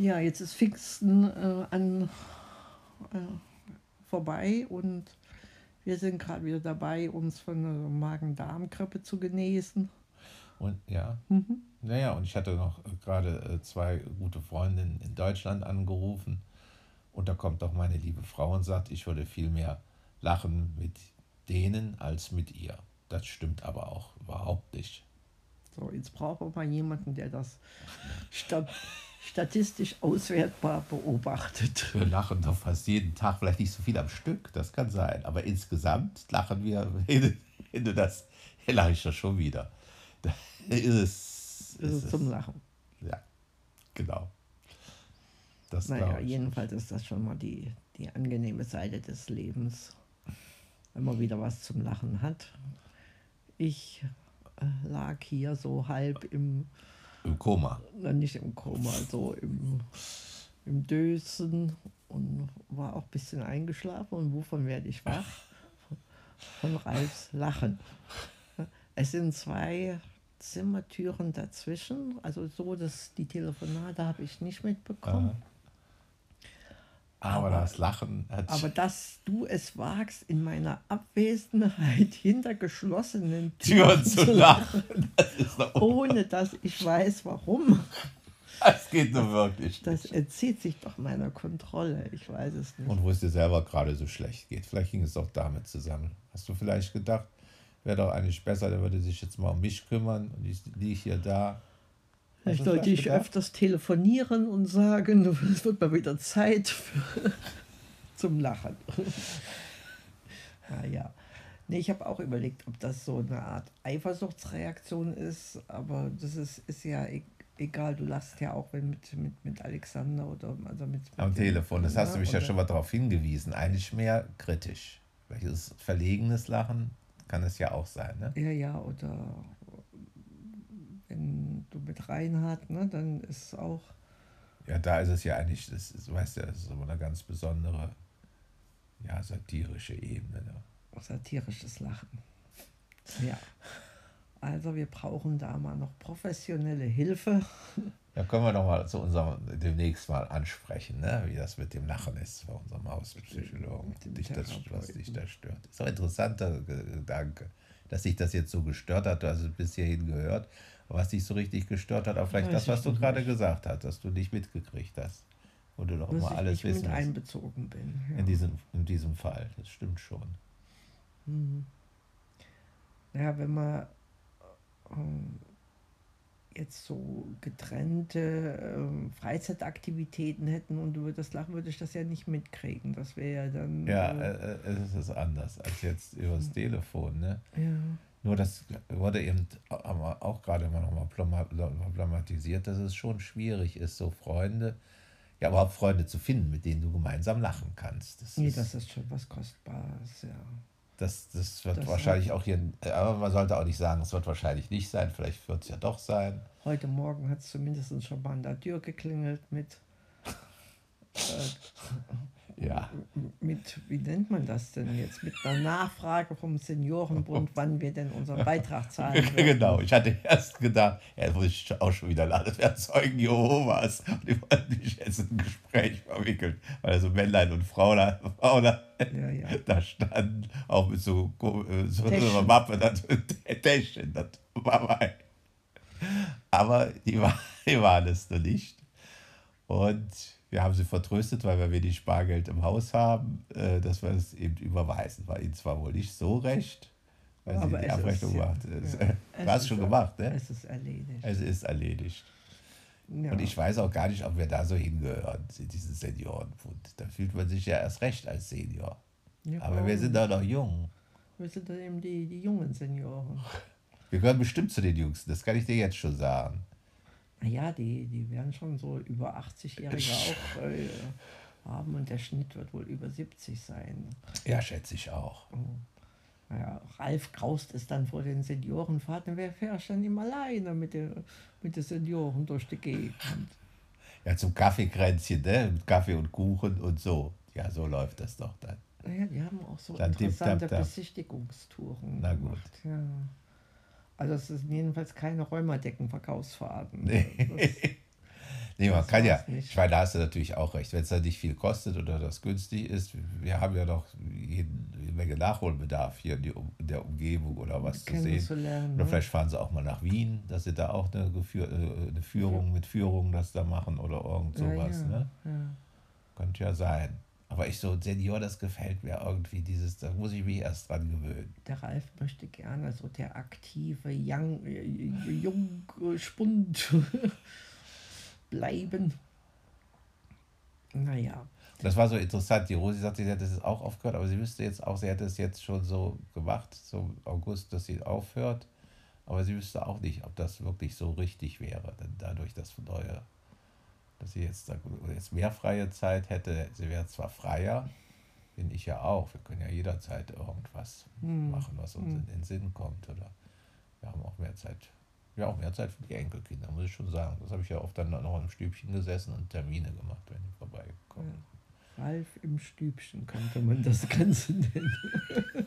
Ja, jetzt ist Pfingsten äh, an, äh, vorbei und wir sind gerade wieder dabei, uns von einer Magen-Darm-Grippe zu genesen. Und ja. Naja, und ich hatte noch äh, gerade äh, zwei gute Freundinnen in Deutschland angerufen. Und da kommt doch meine liebe Frau und sagt, ich würde viel mehr lachen mit denen als mit ihr. Das stimmt aber auch überhaupt nicht. So, jetzt brauchen wir mal jemanden, der das stat statistisch auswertbar beobachtet. Wir lachen doch fast jeden Tag, vielleicht nicht so viel am Stück, das kann sein. Aber insgesamt lachen wir, wenn du das, lache ich doch schon wieder. Da ist es, Das ist ist zum Lachen. ja, genau. Das Naja, jedenfalls ist das schon mal die, die angenehme Seite des Lebens, wenn man wieder was zum Lachen hat. Ich äh, lag hier so halb im, Im Koma. na, nicht im Koma, so im, im Dösen und war auch ein bisschen eingeschlafen. Und wovon werde ich wach? Von Ralfs Lachen. Es sind zwei Zimmertüren dazwischen, also so, dass die Telefonate habe ich nicht mitbekommen. Aber, Aber- das Lachen hat Aber dass du es wagst, in meiner Abwesenheit hinter geschlossenen Türen zu lachen. Das ist doch ohne dass ich weiß, warum, Das geht nur wirklich. das nicht. entzieht sich doch meiner Kontrolle. Ich weiß es nicht. Und wo es dir selber gerade so schlecht geht. Vielleicht ging es doch damit zusammen. Hast du vielleicht gedacht, wäre doch eigentlich besser, der würde sich jetzt mal um mich kümmern und ich liege hier da. Vielleicht sollte ich gedacht? öfters telefonieren und sagen, es wird mal wieder Zeit für, zum Lachen. naja. Nee, ich habe auch überlegt, ob das so eine Art Eifersuchtsreaktion ist, aber das ist, ist ja e egal, du lachst ja auch mit, mit, mit Alexander oder also mit, mit Am Telefon, das hast du mich ja schon mal darauf hingewiesen. Eigentlich mehr kritisch. Vielleicht ist es verlegenes Lachen, kann es ja auch sein. Ne? Ja, ja, oder wenn du mit Reinhard, ne, dann ist es auch, Ja, da ist es ja eigentlich, das ist, weißt du, das ist so eine ganz besondere, ja, satirische Ebene. Ne? satirisches Lachen. Ja. Also wir brauchen da mal noch professionelle Hilfe. Da können wir noch mal zu unserem demnächst mal ansprechen, ne? wie das mit dem Lachen ist bei unserem Hauspsychologen, dich das, was dich da stört. Ist doch ein interessanter Ge- Gedanke, dass sich das jetzt so gestört hat, du hast es bis hierhin gehört, aber was dich so richtig gestört hat, auch vielleicht das, was du gerade nicht. gesagt hast, dass du nicht mitgekriegt hast, wo du doch immer alles mit wissen willst. einbezogen bin. Ja. In diesem, in diesem Fall, das stimmt schon. ja, wenn man ähm, jetzt so getrennte ähm, Freizeitaktivitäten hätten und du würdest lachen, würde ich das ja nicht mitkriegen. Das wäre ja dann. Ja, äh, äh, äh, es ist anders als jetzt übers Telefon, ne? ja. Nur das wurde eben auch gerade immer noch mal problematisiert, dass es schon schwierig ist, so Freunde, ja überhaupt Freunde zu finden, mit denen du gemeinsam lachen kannst. Das, Nee, ist, das ist schon was Kostbares, ja. das, das wird das wahrscheinlich auch hier, aber man sollte auch nicht sagen, es wird wahrscheinlich nicht sein, vielleicht wird es ja doch sein. Heute Morgen hat es zumindest schon mal an der Tür geklingelt mit, äh, Ja, mit, wie nennt man das denn jetzt, mit einer Nachfrage vom Seniorenbund, wann wir denn unseren Beitrag zahlen würden. genau. Ich hatte erst gedacht, ja, muss ich auch schon wieder lachen, das wären Zeugen Jehovas. Und die wollten mich jetzt in ein Gespräch verwickeln, weil so Männlein und Frau da, Frau da, Ja, ja. da standen, auch mit so, äh, so einer Mappe, das Täschchen, das war mein. Aber die, war, die waren es noch nicht. Und wir haben sie vertröstet, weil wir wenig Bargeld im Haus haben, äh, dass wir es eben überweisen. War ihnen zwar wohl nicht so recht, weil sie Aber die es ist Abrechnung macht. Ja. Du hast Es schon gemacht, ne? Es ist erledigt. Es ist erledigt. Ja. Und ich weiß auch gar nicht, ob wir da so hingehören, in diesen Seniorenbund. Da fühlt man sich ja erst recht als Senior. Ja, Aber wir sind da noch jung. Wir sind dann eben die, die jungen Senioren. Wir gehören bestimmt zu den Jüngsten, das kann ich dir jetzt schon sagen. Naja, die, die werden schon so über 80-Jährige auch äh, haben und der Schnitt wird wohl über 70 sein. Ja, schätze ich auch. Naja, Ralf graust es dann vor den Seniorenfahrten, wer fährt dann immer alleine mit, der, mit den Senioren durch die Gegend. Ja, zum Kaffeekränzchen, ne? Mit Kaffee und Kuchen und so. Ja, so läuft das doch dann. Naja, die haben auch so Dann interessante tap, tap. Besichtigungstouren Na gut. gemacht. Ja. Also es sind jedenfalls keine Räumerdeckenverkaufsfahrten. Nee. Das, Nee, man kann ja, nicht. ich meine, da hast du natürlich auch recht, wenn es da nicht viel kostet oder das günstig ist, wir haben ja doch jeden, jede Menge Nachholbedarf hier in, die, Um- in der Umgebung oder was zu sehen. Kennenzulernen. Oder ne? vielleicht fahren sie auch mal nach Wien, dass sie da auch eine, äh, eine Führung mit Führung das da machen oder irgend sowas. ja, Ne? ja. Könnte ja sein. Aber ich so, Senior, das gefällt mir irgendwie, dieses, da muss ich mich erst dran gewöhnen. Der Ralf möchte gerne so der aktive Young, äh, Jungspund bleiben. Naja, Das war so interessant. Die Rosi sagte, sie hätte es auch aufgehört, aber sie wüsste jetzt auch, sie hätte es jetzt schon so gemacht, so August, dass sie aufhört. Aber sie wüsste auch nicht, ob das wirklich so richtig wäre. Denn dadurch, dass neue, dass sie jetzt, jetzt mehr freie Zeit hätte, sie wäre zwar freier, bin ich ja auch. Wir können ja jederzeit irgendwas machen, was uns in den Sinn kommt. Oder wir haben auch mehr Zeit. Ja, auch mehr Zeit für die Enkelkinder, muss ich schon sagen. Das habe ich ja oft dann noch im Stübchen gesessen und Termine gemacht, wenn die vorbeigekommen sind. Ralf im Stübchen könnte man das Ganze nennen.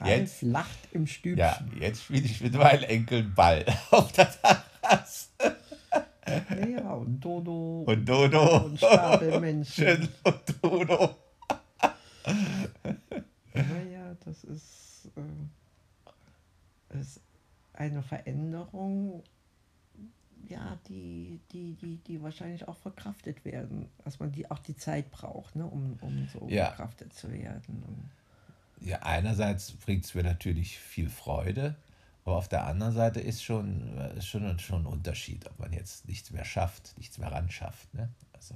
Ralf Jetzt, lacht im Stübchen. ja, jetzt spiele ich mit meinen Enkeln Ball auf der Terrasse. Ja, ja, und Dodo Und Dodo. und Stapelmännchen. Und Dodo. Naja, das ist, äh, ist eine Veränderung, ja, die, die, die, die wahrscheinlich auch verkraftet werden. Dass man die auch die Zeit braucht, ne, um, um so Ja. verkraftet zu werden. Ja, einerseits bringt es mir natürlich viel Freude, aber auf der anderen Seite ist schon, ist schon, schon ein Unterschied, ob man jetzt nichts mehr schafft, nichts mehr ran schafft. Ne? Also,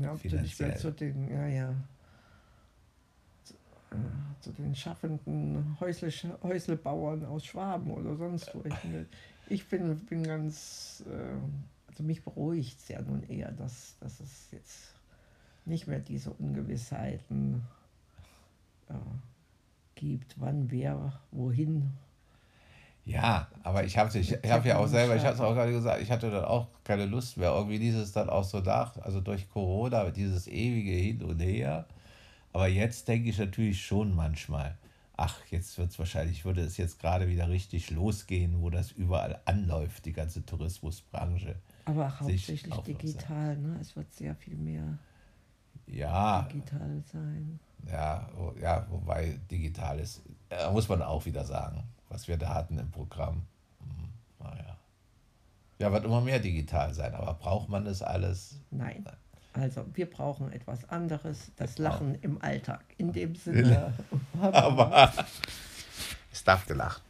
Ja, ob du nicht mehr Finanziell. zu den, ja, ja, zu, äh, zu den schaffenden Häusle, Häuslebauern aus Schwaben oder sonst wo. Ich, bin- ich bin, bin ganz, äh, also mich beruhigt es ja nun eher, dass, dass es jetzt nicht mehr diese Ungewissheiten äh, gibt, wann, wer, wohin. Ja, aber ich habe ich, ich hab ja auch selber, ich habe es auch gerade gesagt, ich hatte dann auch keine Lust mehr. Irgendwie dieses dann auch so nach, also durch Corona, dieses ewige Hin und Her. Aber jetzt denke ich natürlich schon manchmal, ach, jetzt wird es wahrscheinlich, würde es jetzt gerade wieder richtig losgehen, wo das überall anläuft, die ganze Tourismusbranche. Aber hauptsächlich digital, ne? Es wird sehr viel mehr Ja, digital sein. ja, ja, wobei digital ist, äh, muss man auch wieder sagen, was wir da hatten im Programm. Hm, naja. Ja, wird immer mehr digital sein, aber braucht man das alles? Nein. Also wir brauchen etwas anderes, das Genau. Lachen im Alltag. In dem Sinne. Aber es darf gelacht